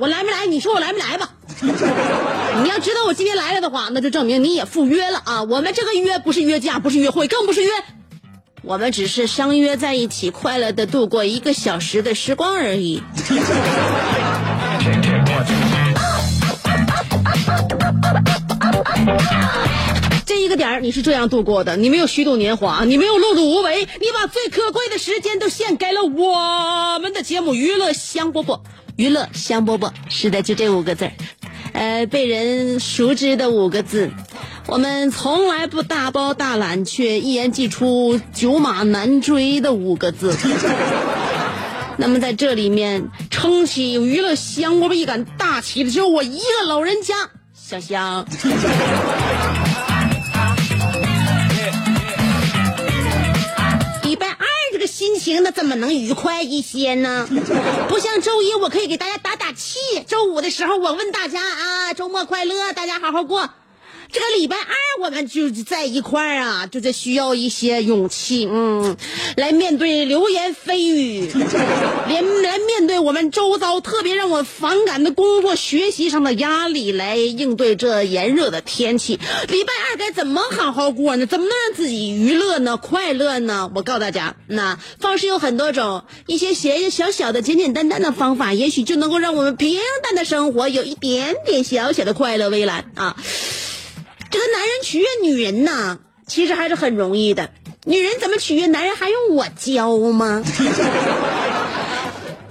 我来没来？你说我来没来吧？你要知道我今天来了的话，那就证明你也赴约了啊！我们这个约不是约架，不是约会，更不是约，我们只是相约在一起，快乐的度过一个小时的时光而已。这一个点儿你是这样度过的，你没有虚度年华，你没有碌碌无为，你把最可贵的时间都献给了我们的节目《娱乐香饽饽》。娱乐香饽饽，是的，就这五个字，呃，被人熟知的五个字。我们从来不大包大揽，却一言既出，九马难追的五个字。那么在这里面撑起娱乐香饽饽一杆大旗的只有我一个老人家，香香。情那怎么能愉快一些呢？不像周一，我可以给大家打打气。周五的时候，我问大家啊，周末快乐，大家好好过。这个礼拜二我们就在一块儿啊，就得需要一些勇气，嗯，来面对流言蜚语，连来面对我们周遭特别让我反感的工作、学习上的压力，来应对这炎热的天气。礼拜二该怎么好好过呢？怎么能让自己娱乐呢、快乐呢？我告诉大家，那方式有很多种，一些些小小的、简简单单的方法，也许就能够让我们平淡的生活有一点点小小的快乐微澜啊。这个男人取悦女人呐，其实还是很容易的。女人怎么取悦男人，还用我教吗？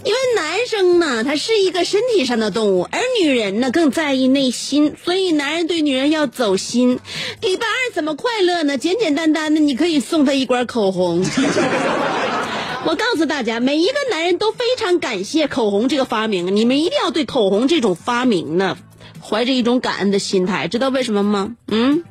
因为男生呢，他是一个身体上的动物，而女人呢更在意内心，所以男人对女人要走心。礼拜二怎么快乐呢？简简单单的，你可以送他一管口红。我告诉大家，每一个男人都非常感谢口红这个发明，你们一定要对口红这种发明呢，怀着一种感恩的心态，知道为什么吗？嗯，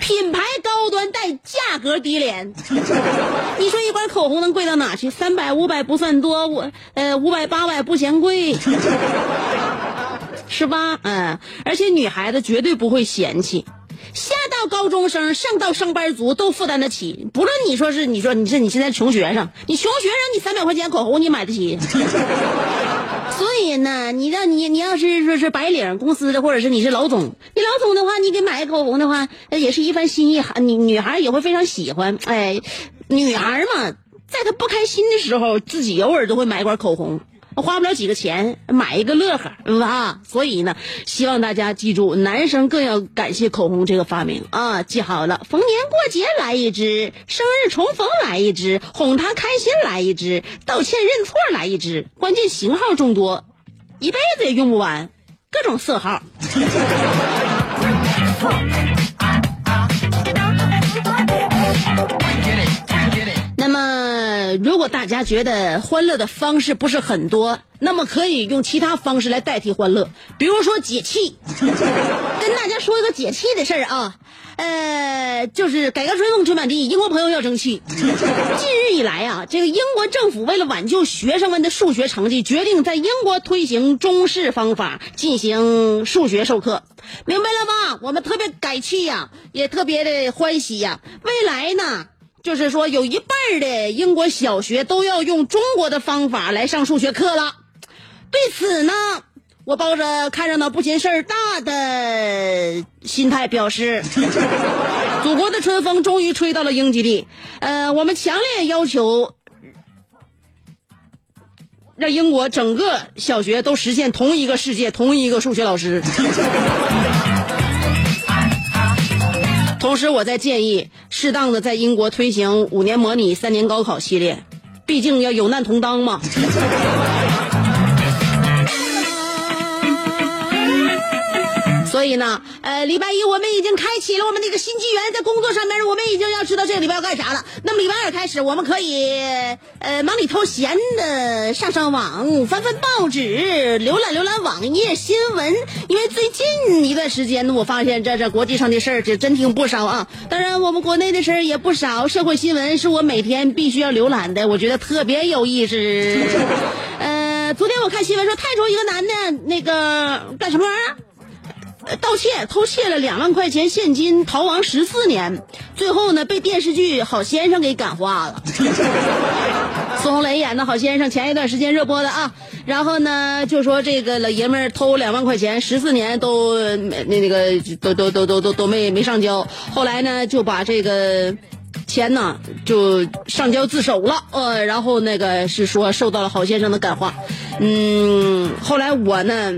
品牌高端但价格低廉。你说一管口红能贵到哪去？三百、五百不算多，我呃五百、八百不嫌贵，是吧？嗯，而且女孩子绝对不会嫌弃。下到高中生，上到上班族都负担得起。不论你说是你说你是你现在穷学生，你穷学生你三百块钱口红你买得起。所以呢，你让你你要是说是白领公司的，或者是你是老总，你老总的话，你给买一口红的话，那也是一番心意，女女孩也会非常喜欢。哎，女孩嘛，在她不开心的时候，自己偶尔都会买一管口红。花不了几个钱，买一个乐呵，嗯啊，所以呢，希望大家记住，男生更要感谢口红这个发明啊，记好了，逢年过节来一支，生日重逢来一支，哄他开心来一支，道歉认错来一支，关键型号众多，一辈子也用不完，各种色号。如果大家觉得欢乐的方式不是很多，那么可以用其他方式来代替欢乐，比如说解气。跟大家说一个解气的事儿啊，呃，就是改革春风吹满地，英国朋友要争气。近日以来啊，这个英国政府为了挽救学生们的数学成绩，决定在英国推行中式方法进行数学授课。明白了吗？我们特别改气呀、也特别的欢喜呀、未来呢？就是说，有一半儿的英国小学都要用中国的方法来上数学课了。对此呢，我抱着看热闹不嫌事儿大的心态表示，祖国的春风终于吹到了英吉利。呃，我们强烈要求让英国整个小学都实现同一个世界、同一个数学老师。同时，我在建议适当的在英国推行五年模拟、三年高考系列，毕竟要有难同当嘛。所以呢，呃，礼拜一我们已经开启了我们那个新纪元，在工作上面我们已经要知道这个礼拜要干啥了。那么礼拜二开始，我们可以呃忙里偷闲的上上网，翻翻报纸，浏览浏览网页新闻。因为最近一段时间呢，我发现这这国际上的事儿这真挺不少啊。当然，我们国内的事儿也不少，社会新闻是我每天必须要浏览的，我觉得特别有意思。呃，昨天我看新闻说，泰州一个男的那个干什么玩意儿？呃盗窃偷窃了两万块钱现金，逃亡十四年，最后呢被电视剧《好先生》给感化了。孙红雷演的好先生，前一段时间热播的啊。然后呢，就说这个老爷们儿偷两万块钱，十四年都呃那那个都都都都都都没没上交。后来呢，就把这个钱呢就上交自首了。呃，然后那个是说受到了好先生的感化。嗯，后来我呢。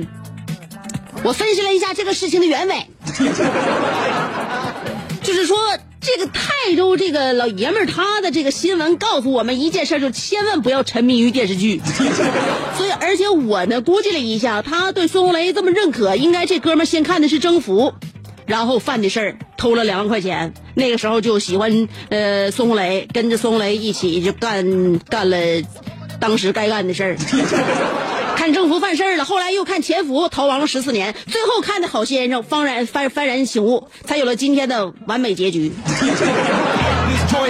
我分析了一下这个事情的原委，就是说，这个泰州这个老爷们儿他的这个新闻告诉我们一件事，就千万不要沉迷于电视剧。所以，而且我呢估计了一下，他对孙红雷这么认可，应该这哥们儿先看的是《征服》，然后犯的事儿，偷了两万块钱。那个时候就喜欢呃孙红雷，跟着孙红雷一起就干干了当时该干的事儿。看政府犯事儿了，后来又看潜伏逃亡了十四年，最后看的好先生方然幡幡然醒悟，才有了今天的完美结局。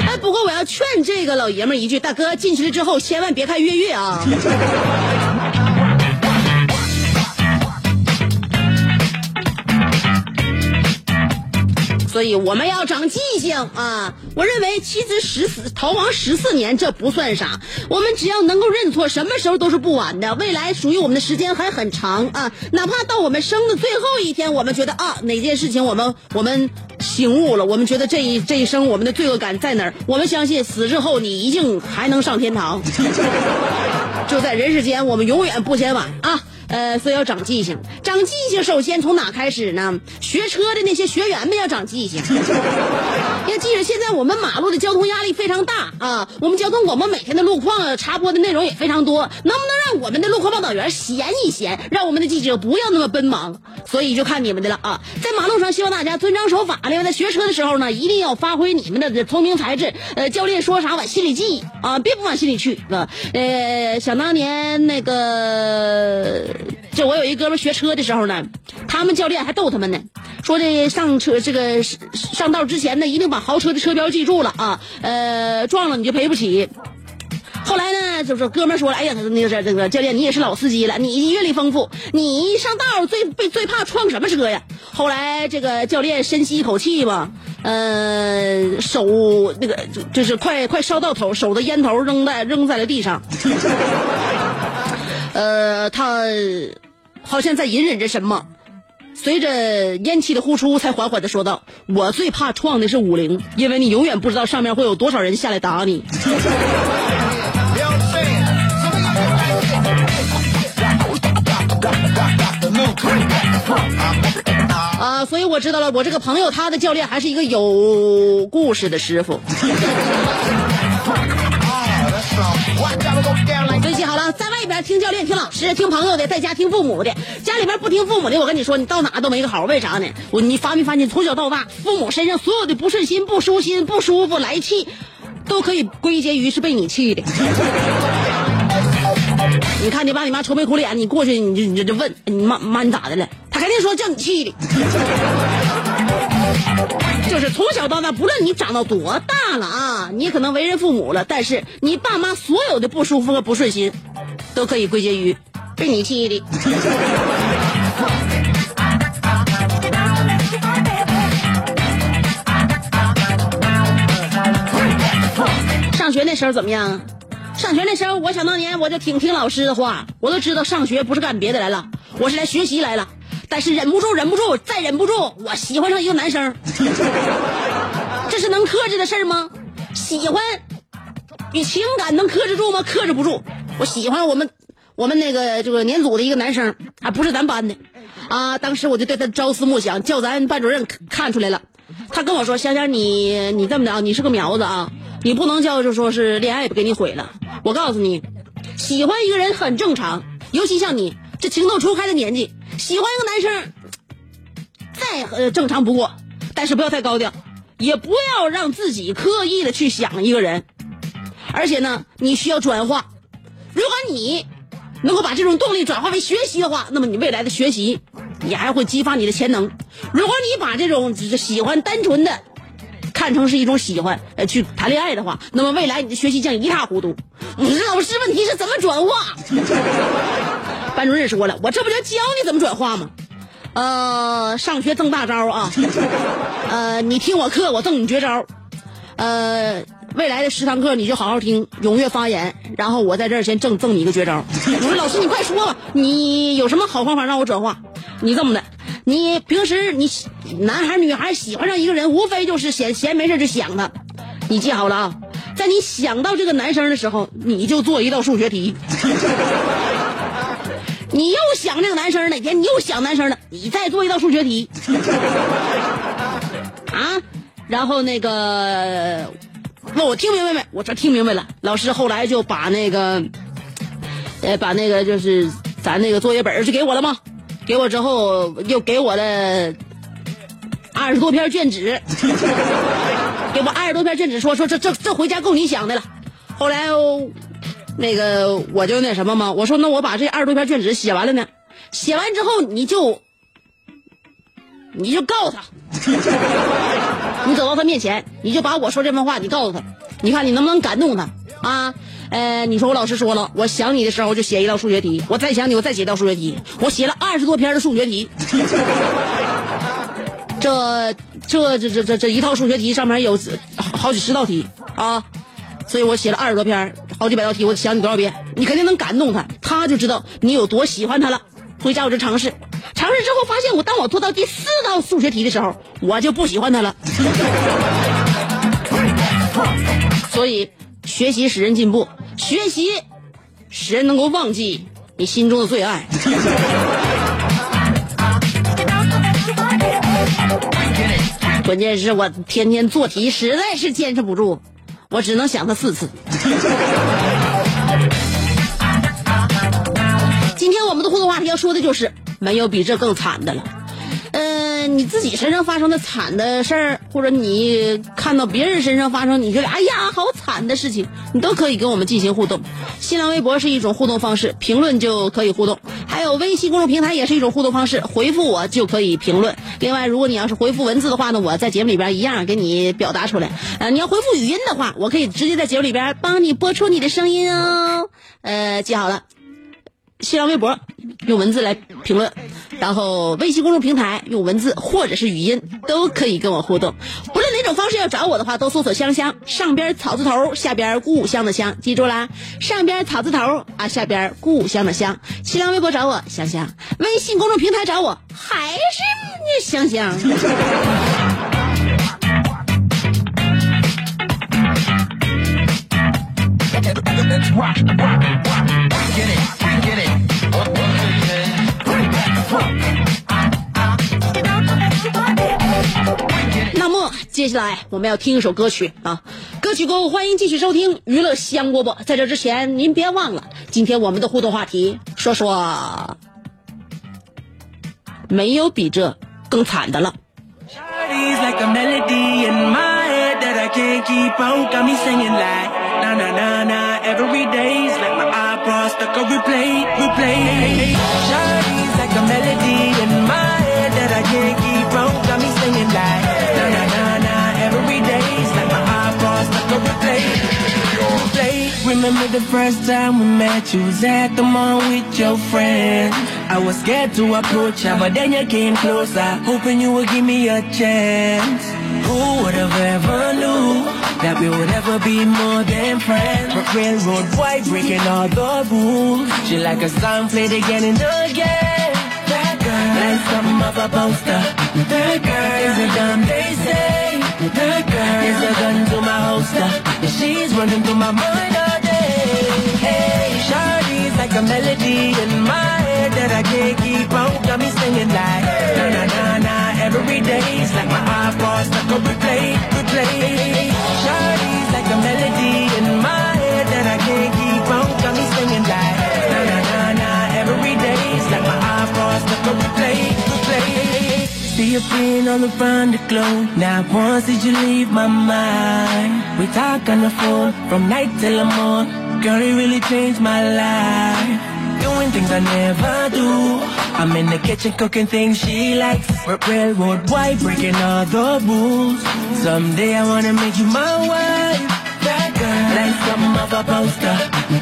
哎，不过我要劝这个老爷们一句，大哥进去了之后千万别看越狱啊。所以我们要长记性啊！我认为妻子十四逃亡十四年这不算啥，我们只要能够认错，什么时候都是不晚的。未来属于我们的时间还很长啊！哪怕到我们生的最后一天，我们觉得啊哪件事情我们我们醒悟了，我们觉得这一这一生我们的罪恶感在哪儿？我们相信死之后你一定还能上天堂。就在人世间，我们永远不嫌晚啊！呃，所以要长记性。长记性首先从哪开始呢？学车的那些学员们要长记性。要记着，现在我们马路的交通压力非常大啊，我们交通广播每天的路况插播的内容也非常多，能不能让我们的路况报道员闲一闲，让我们的记者不要那么奔忙？所以就看你们的了啊！在马路上，希望大家遵章守法。另外，在学车的时候呢，一定要发挥你们的聪明才智。呃，教练说啥往心里记啊，别不往心里去。呃，想当年那个。就我有一哥们学车的时候呢，他们教练还逗他们呢，说这上车这个上道之前呢，一定把豪车的车标记住了啊，呃，撞了你就赔不起。后来呢，就是哥们说了，哎呀，那个那个教练，你也是老司机了，你阅历丰富，你上道最最最怕撞什么车呀？后来这个教练深吸一口气吧，呃，手那个就是快快烧到头，手的烟头扔在扔在了地上。呃，他好像在隐忍着什么，随着烟气的呼出，才缓缓的说道：“我最怕撞的是五菱，因为你永远不知道上面会有多少人下来打你。”啊，所以我知道了，我这个朋友他的教练还是一个有故事的师傅。好了，在外边听教练、听老师、听朋友的，在家听父母的。家里边不听父母的，我跟你说，你到哪都没个好。为啥呢？我你发没发现，从小到大，父母身上所有的不顺心、不舒心、不舒服、来气，都可以归结于是被你气的。你看你爸你妈愁眉苦脸，你过去你就你就就问你妈妈你咋的了？他肯定说叫你气的。就是从小到大，不论你长到多大了啊，你可能为人父母了，但是你爸妈所有的不舒服和不顺心，都可以归结于被你气的。上学那时候怎么样？上学那时候，我想当年我就挺听老师的话，我都知道上学不是干别的来了，我是来学习来了。但是忍不住，忍不住，再忍不住，我喜欢上一个男生，这是能克制的事儿吗？喜欢与情感能克制住吗？克制不住。我喜欢我们我们那个这个年组的一个男生，还不是咱班的啊。当时我就对他朝思暮想，叫咱班主任看出来了。他跟我说：“香香，你你这么的啊，你是个苗子啊，你不能叫就说是恋爱给你毁了。我告诉你，喜欢一个人很正常，尤其像你这情窦初开的年纪。”喜欢一个男生，再正常不过，但是不要太高调，也不要让自己刻意的去想一个人，而且呢，你需要转化。如果你能够把这种动力转化为学习的话，那么你未来的学习，你还会激发你的潜能。如果你把这种只是喜欢单纯的看成是一种喜欢，呃，去谈恋爱的话，那么未来你的学习将一塌糊涂。老师，问题是怎么转化？班主任说了，我这不就教你怎么转化吗？呃，上学赠大招啊，呃，你听我课，我赠你绝招。呃，未来的十堂课你就好好听，踊跃发言，然后我在这儿先赠赠你一个绝招。我说老师，你快说吧，你有什么好方法让我转化？你这么的，你平时你男孩女孩喜欢上一个人，无非就是闲闲没事就想他。你记好了啊，在你想到这个男生的时候，你就做一道数学题。你又想这个男生哪天你又想男生了，你再做一道数学题，啊，然后那个问我听明白没？我这听明白了。老师后来就把那个，呃，把那个就是咱那个作业本是给我了吗？给我之后又给我了二十多篇卷纸，给我二十多篇卷纸，说说这这这回家够你想的了。后来。那个我就那什么嘛，我说那我把这二十多篇卷子写完了呢，写完之后你就，你就告诉他，你走到他面前，你就把我说这番话你告诉他，你看你能不能感动他？啊？呃，你说我老师说了，我想你的时候就写一道数学题，我再想你我再写一道数学题，我写了二十多篇的数学题，这这这这这这一套数学题上面有好几十道题。啊。所以我写了二十多篇，好几百道题，我想你多少遍，你肯定能感动他，他就知道你有多喜欢他了。回家我就尝试，尝试之后发现，我当我做到第四道数学题的时候，我就不喜欢他了。所以，学习使人进步，学习使人能够忘记你心中的最爱。关键是我天天做题，实在是坚持不住。我只能想他四次。今天我们的互动话题要说的就是没有比这更惨的了。嗯，你自己身上发生的惨的事儿，或者你看到别人身上发生你觉得哎呀好惨的事情，你都可以跟我们进行互动。新浪微博是一种互动方式，评论就可以互动；还有微信公众平台也是一种互动方式，回复我就可以评论。另外，如果你要是回复文字的话呢，我在节目里边一样给你表达出来。呃，你要回复语音的话，我可以直接在节目里边帮你播出你的声音哦。呃，记好了。新浪微博用文字来评论，然后微信公众平台用文字或者是语音都可以跟我互动。不论哪种方式要找我的话，都搜索“香香”，上边草字头，下边故乡的乡，记住啦，上边草字头啊，下边故乡的乡。新浪微博找我香香，微信公众平台找我还是香香。那么接下来我们要听一首歌曲啊，歌曲过后欢迎继续收听娱乐香饽饽。在这之前，您别忘了今天我们的互动话题，说说没有比这更惨的了。Like a melody in my head that I can't keep from. Got me singing like na na na na every day. It's like my iPod stuck on replay. Replay. Remember the first time we met? You was at the mall with your friend. I was scared to approach her, but then you came closer, hoping you would give me a chance. Who would have ever knew that we would ever be more than friends? But railroad white breaking all the rules. She like a song played again and again. Like something of a poster. That girl is a gun, they say. That girl is a gun to my holster. She's running through my mind all day. Hey, Shawty's like a melody in my head that I can't keep on. Got me singing like na na na na every day. It's like my iPod stuck on replay, replay. Shawty's like a melody in my head that I can't keep on. Got me singing like every day. It's like my iPod stuck on replay, replay. See you pin on the front of glow. Now once did you leave my mind? We talk on the phone from night till the morning. Girl, it really changed my life. Doing things I never do. I'm in the kitchen cooking things she likes. Railroad white, breaking all the rules. Someday I wanna make you my wife. That girl, like something of a poster.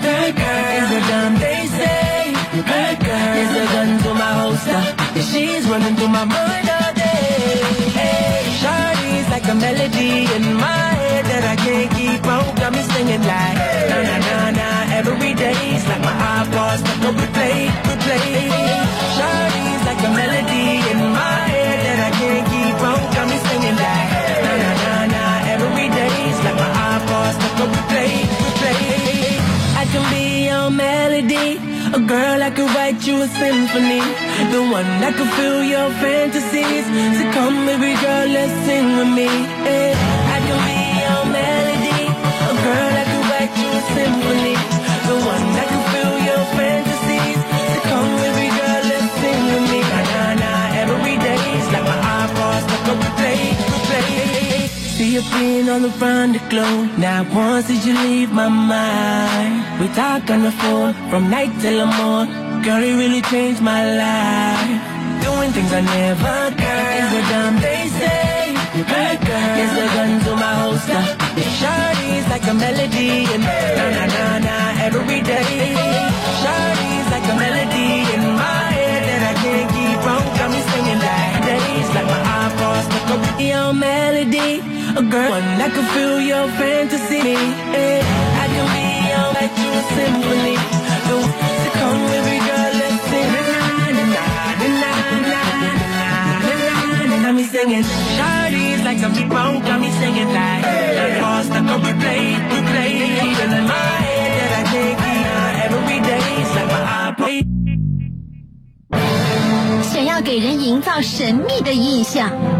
That girl is a gun, they say. That girl is a gun to my holster. She's running through my mind all day. Hey, Shawty's like a melody in my head that I can't keep on. Got me singing like na na na na every day. It's like my iPod stuck on replay, replay. Shawty's like a melody in my head that I can't keep on. Got me singing like na na na na every day. It's like my iPod stuck on replay, replay. I can be your melody. A girl, I could write you a symphony. The one that could fill your fantasies. So come, baby girl, let's sing with me. eh. I can be your melody. A girl, I could write you a symphony. The one that could fill your fantasies. So come, baby girl, let's sing with me. Na na na, every day. It's like my stuck on replay, replay. You pin on the front of glow. Now once did you leave my mind? We talk on the phone from night till the morning. Girl, it really changed my life. Doing things I never done. Is a dumb they say. That girl is a gun to my holster. Shawty's like a melody and na na na na every day. Shawty's like a melody in my head that I can't keep on. Got me singing like days like my stuck up with your melody. 想要给人营造神秘的印象。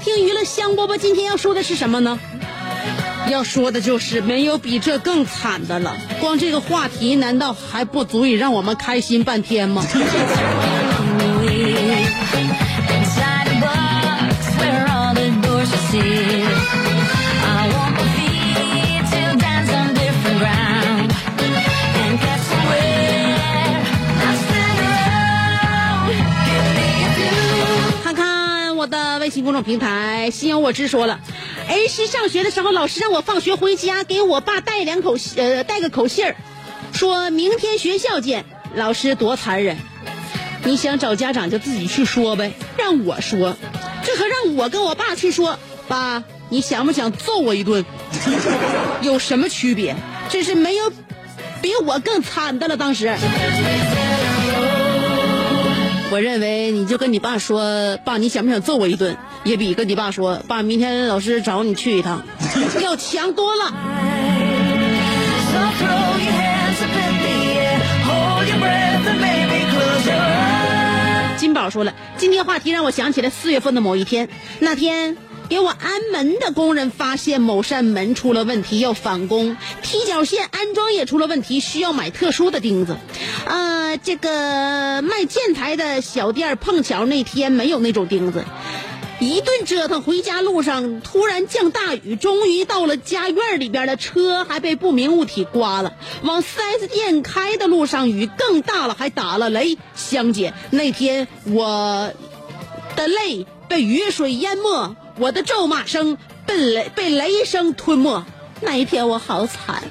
听娱乐香饽饽，今天要说的是什么呢？要说的就是没有比这更惨的了。光这个话题，难道还不足以让我们开心半天吗？公众平台，心有我知说了，儿时上学的时候，老师让我放学回家给我爸带两口呃带个口信儿，说明天学校见。老师多残忍，你想找家长就自己去说呗，让我说，这和让我跟我爸去说，爸，你想不想揍我一顿？有什么区别？真是没有比我更惨的了。当时。我认为你就跟你爸说，爸，你想不想揍我一顿？也比跟你爸说，爸，明天老师找你去一趟，要强多了。金宝说了，今天话题让我想起了四月份的某一天，那天给我安门的工人发现某扇门出了问题，要返工，踢脚线安装也出了问题，需要买特殊的钉子。呃，这个卖建材的小店碰巧那天没有那种钉子。一顿折腾，回家路上突然降大雨，终于到了家院里边的，车还被不明物体刮了。往 4S 店开的路上，雨更大了，还打了雷。香姐，那天我的泪被雨水淹没，我的咒骂声被雷被雷声吞没。那一天我好惨。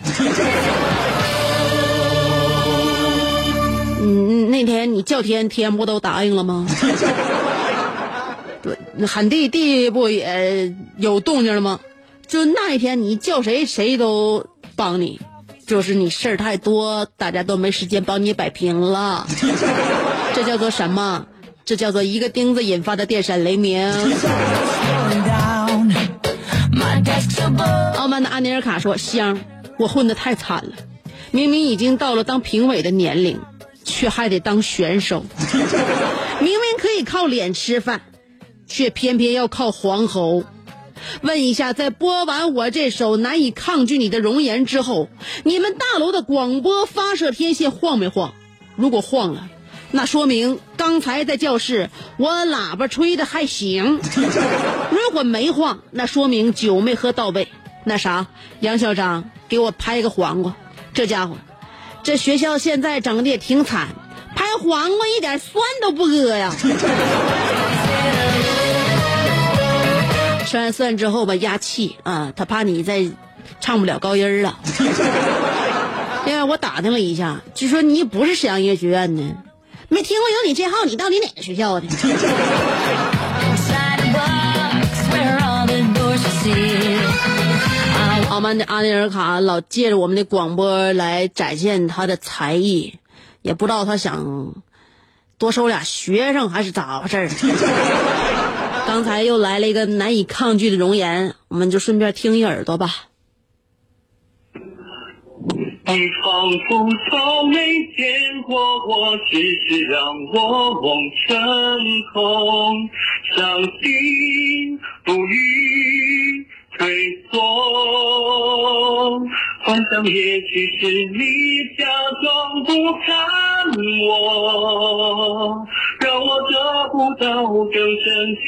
嗯，那天你叫天，天不都答应了吗？对，喊地地不也有动静了吗？就那一天你叫谁，谁都帮你，就是你事儿太多，大家都没时间帮你摆平了。这叫做什么？这叫做一个钉子引发的电闪雷鸣。傲慢的安尼尔卡说：“香，我混得太惨了，明明已经到了当评委的年龄，却还得当选手。明明可以靠脸吃饭，却偏偏要靠黄喉。问一下，在播完我这首难以抗拒你的容颜之后，你们大楼的广播发射天线晃没晃？如果晃了，那说明刚才在教室我喇叭吹的还行；如果没晃，那说明酒没喝到位。那啥，杨校长给我拍个黄瓜，这家伙，这学校现在整的也挺惨，拍黄瓜一点酸都不搁呀。吃完蒜之后吧，压气啊，他怕你再唱不了高音了。另外，我打听了一下，据说你不是沈阳音乐学院的，没听过有你这号，你到底哪个学校的.傲慢的阿内尔卡老借着我们的广播来展现他的才艺，也不知道他想多收俩学生还是咋回事儿。刚才又来了一个难以抗拒的容颜，我们就顺便听一耳朵吧。你仿佛从没见过我，只是让我梦成空，伤心不语退缩，幻想也许是你假装不看我，让我得不到更深情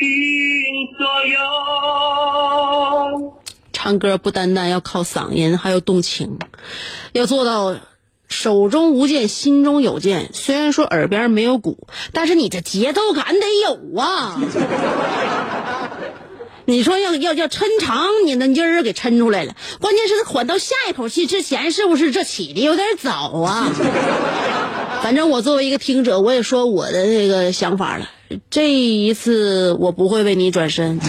所有。唱歌不单单要靠嗓音，还要动情，要做到手中无剑，心中有剑。虽然说耳边没有鼓，但是你这节奏感得有啊！你说要要要抻长，你那音儿给抻出来了。关键是缓到下一口气之前，是不是这起的有点早啊？反正我作为一个听者，我也说我的这个想法了。这一次我不会为你转身。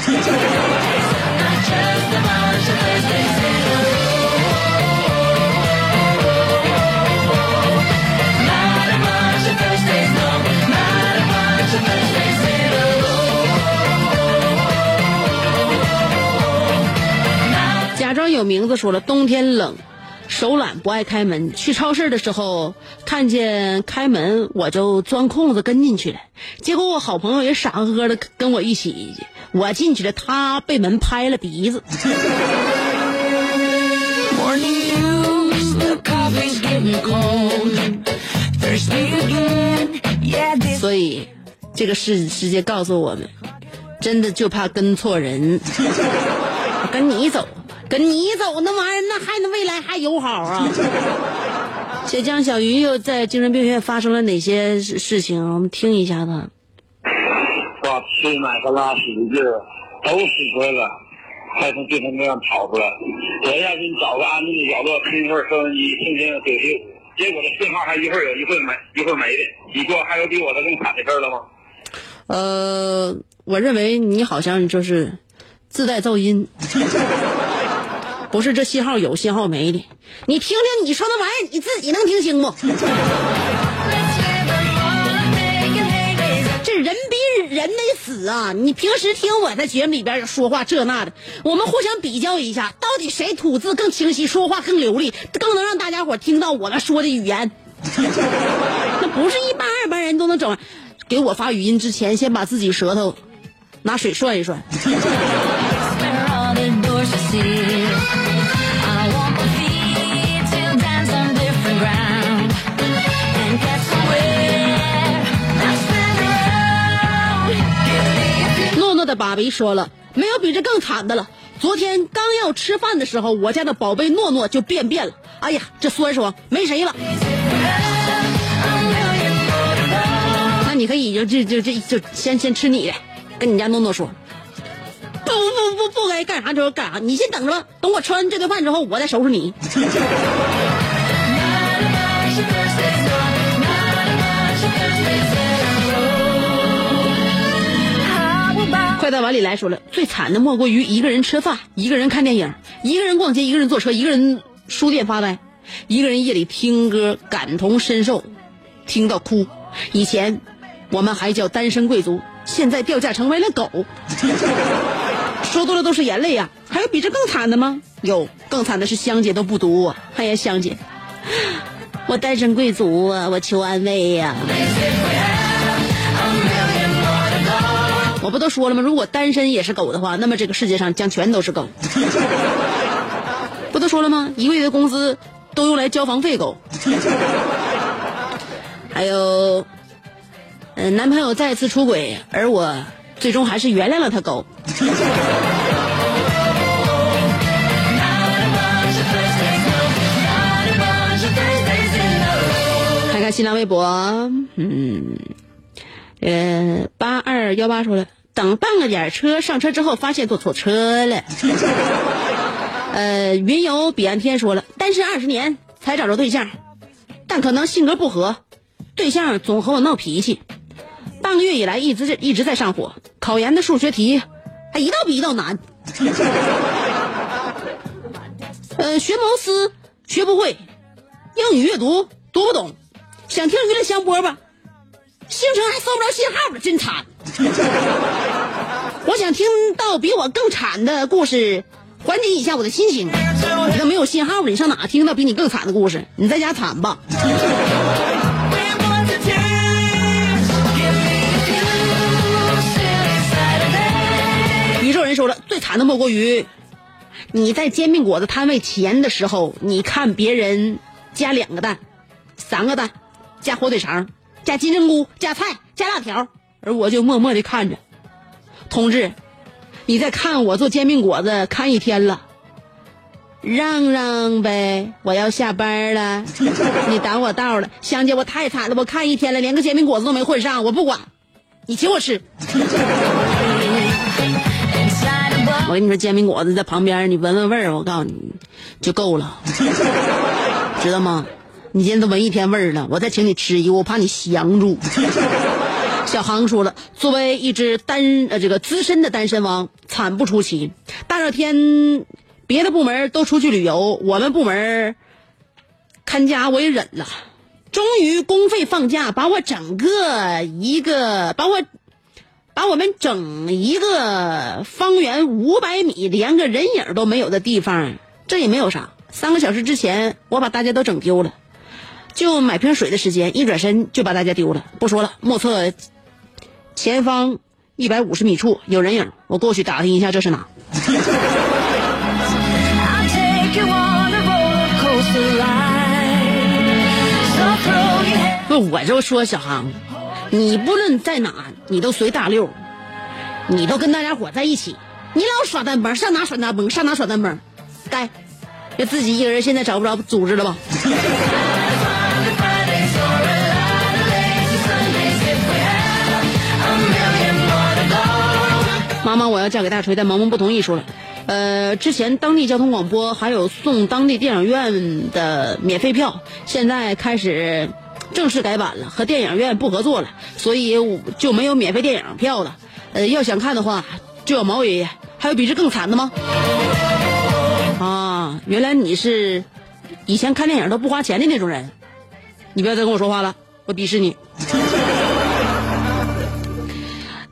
假装有名字说了，冬天冷，手懒不爱开门，去超市的时候看见开门，我就钻空子跟进去了。结果我好朋友也傻呵呵的跟我一起，我进去了，他被门拍了鼻子。所以，这个世世界告诉我们，真的就怕跟错人。跟你走，跟你走，那玩意儿那还能未来还友好啊？小江、小鱼又在精神病院发生了哪些事事情？我们听一下子。哇，吃奶和拉屎的劲儿都使出来了，才从精神病院跑出来。我要给你找个安静的角落，听一会儿收音机，听听九七五。结果这信号还一会儿有，一会儿没，一会儿没的。你说还有比我的更惨的事儿了吗？呃，我认为你好像就是自带噪音，不是这信号有信号没的。你听听你说那玩意儿，你自己能听清不？这人比人得死啊！你平时听我在节目里边说话这那的，我们互相比较一下，到底谁吐字更清晰，说话更流利，更能让大家伙听到我们说的语言。那不是一般二般人都能整。给我发语音之前，先把自己舌头拿水涮一涮。的爸比说了，没有比这更惨的了。昨天刚要吃饭的时候，我家的宝贝诺诺就便便了。哎呀，这酸爽，没谁了。那你可以就就就就就先先吃你的，跟你家诺诺说。不不不不该干啥就干啥，你先等着吧。等我吃完这顿饭之后，我再收拾你。快到碗里来说了，最惨的莫过于一个人吃饭，一个人看电影，一个人逛街，一个人坐车，一个人书店发呆，一个人夜里听歌感同身受，听到哭。以前我们还叫单身贵族，现在掉价成为了狗。说多了都是眼泪呀、还有比这更惨的吗？有，更惨的是香姐都不读我。哎呀，香姐，我单身贵族啊，我求安慰呀、我不都说了吗？如果单身也是狗的话，那么这个世界上将全都是狗。不都说了吗？一个月的工资都用来交房费，狗。还有，嗯、男朋友再次出轨，而我最终还是原谅了他，狗。看看新浪微博，嗯，呃，八二幺八说了，等半个点儿车上车之后，发现坐错车了。呃，云游彼岸天说了，单身二十年才找着对象，但可能性格不合，对象总和我闹脾气。半个月以来一直一直在上火，考研的数学题还一道比一道难。呃，学谋思学不会，英语阅读读不懂，想听娱乐香饽饽，星辰还搜不着信号了，真惨。我想听到比我更惨的故事，缓解一下我的心情。你都没有信号了，你上哪听到比你更惨的故事？你在家惨吧。宇宙人说了，最惨的莫过于你在煎饼果子摊位前的时候，你看别人加两个蛋、三个蛋，加火腿肠、加金针菇、加菜、加辣条，而我就默默的看着。同志，你在看我做煎饼果子看一天了，让让呗，我要下班了，你挡我道了。香姐，我太惨了，我看一天了，连个煎饼果子都没混上，我不管，你请我吃。我跟你说，煎饼果子在旁边，你闻闻味儿，我告诉你就够了，知道吗？你今天都闻一天味儿了，我再请你吃一个，我怕你降住。小航说了，作为一只单呃这个资深的单身汪，惨不出奇。大热天，别的部门都出去旅游，我们部门看家我也忍了。终于公费放假，把我整个一个把我把我们整一个方圆五百米连个人影都没有的地方，这也没有啥，三个小时之前我把大家都整丢了，就买瓶水的时间，一转身就把大家丢了。不说了，目测前方一百五十米处有人影，我过去打听一下这是哪。不，我就说小航，你不论在哪，你都随大溜，你都跟大家伙在一起，你老耍单蹦，上哪耍单蹦，上哪耍单蹦，该，就自己一个人现在找不着组织了吧？妈妈，我要嫁给大锤，但萌萌不同意，说了，呃，之前当地交通广播还有送当地电影院的免费票，现在开始正式改版了，和电影院不合作了，所以就没有免费电影票了。呃，要想看的话，就要毛爷爷。还有比这更惨的吗？啊，原来你是以前看电影都不花钱的那种人，你不要再跟我说话了，我鄙视你。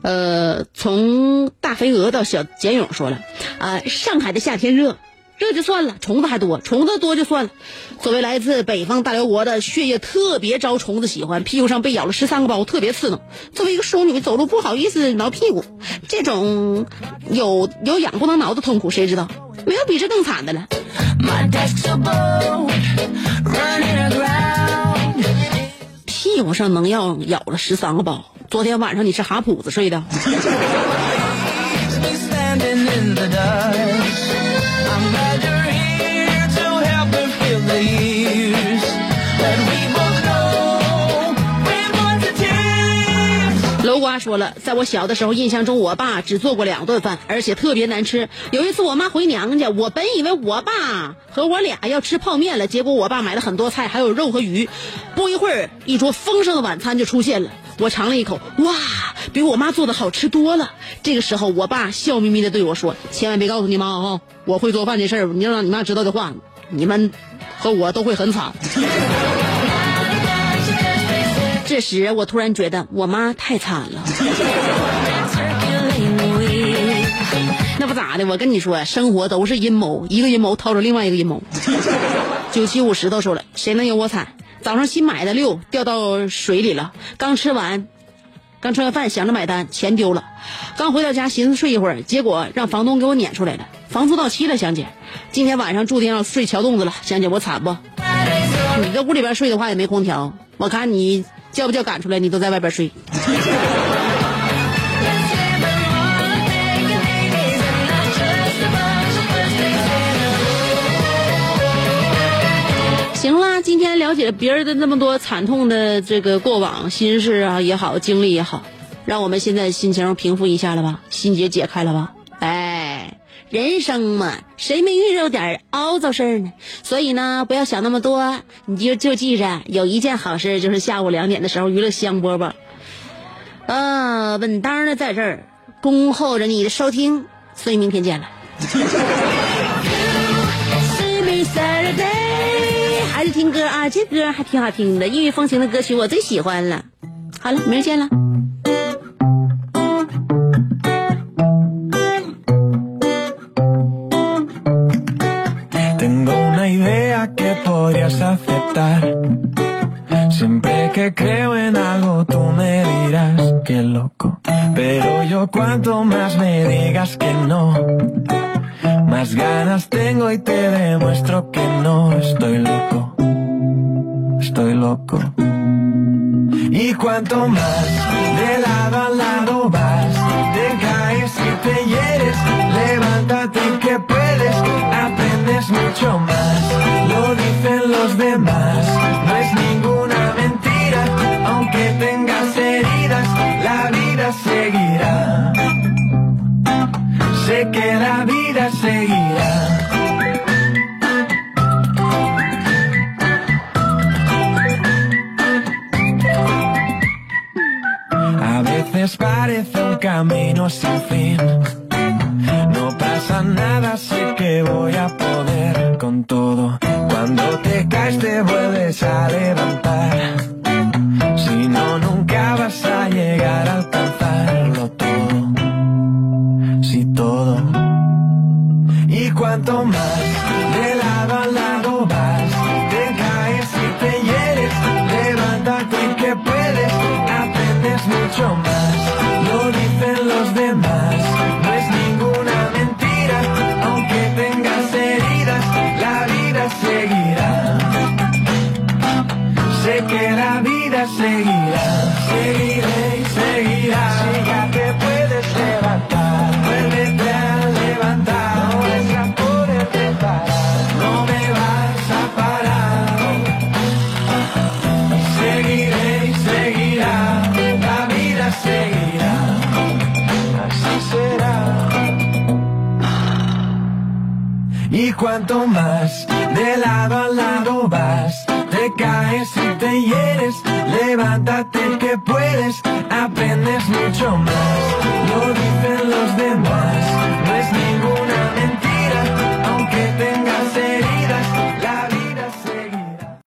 呃，从大肥鹅到小简勇说了，啊、上海的夏天热，热就算了，虫子还多，虫子多就算了。作为来自北方大辽国的，血液特别招虫子喜欢，屁股上被咬了十三个包，特别刺挠。作为一个淑女，走路不好意思挠屁股，这种有有痒不能挠的痛苦，谁知道？没有比这更惨的了。My 屁股上能要咬了十三个包。昨天晚上你是哈普子睡的.楼瓜说了，在我小的时候，印象中我爸只做过两顿饭，而且特别难吃。有一次我妈回娘家，我本以为我爸和我俩要吃泡面了，结果我爸买了很多菜，还有肉和鱼。不一会儿，一桌丰盛的晚餐就出现了。我尝了一口，哇，比我妈做的好吃多了。这个时候，我爸笑眯眯的对我说：“千万别告诉你妈啊，我会做饭这事儿，你要让你妈知道的话，你们和我都会很惨。”这时，我突然觉得我妈太惨了。那不咋的，我跟你说，生活都是阴谋，一个阴谋套着另外一个阴谋。九七五石头说了，谁能有我惨？早上新买的六掉到水里了，刚吃完，刚吃完饭想着买单，钱丢了。刚回到家寻思睡一会儿，结果让房东给我撵出来了，房租到期了，香姐。今天晚上注定要睡桥洞子了，香姐我惨不？你搁屋里边睡的话也没空调，我看你叫不叫赶出来，你都在外边睡。了解别人的那么多惨痛的这个过往心事啊也好，经历也好，让我们现在心情平复一下了吧，心结解开了吧？哎，人生嘛，谁没遇着点凹糟事儿呢？所以呢，不要想那么多，你就就记着，有一件好事，就是下午两点的时候娱乐香饽饽，啊，稳当的在这儿恭候着你的收听，所以明天见了。Saturday，还是听歌啊，这歌还挺好听的，异域风情的歌曲我最喜欢了。好了，明儿见了。 Tengo una idea que podrías aceptar. Siempre que creo en algo tú me dirás que loco. Pero yo cuanto más me digas que no, más ganas tengo y te demuestro que no estoy loco. Estoy loco. Y cuanto más de lado a lado vas, te caes y te hieres, levántate que puedes, aprendes mucho más, lo Sé que la vida seguirá. A veces parece un camino sin fin. No pasa nada, sé que voy a poder con todo. Cuando te caes te vuelves a levantar. Si no, nunca vas a llegar a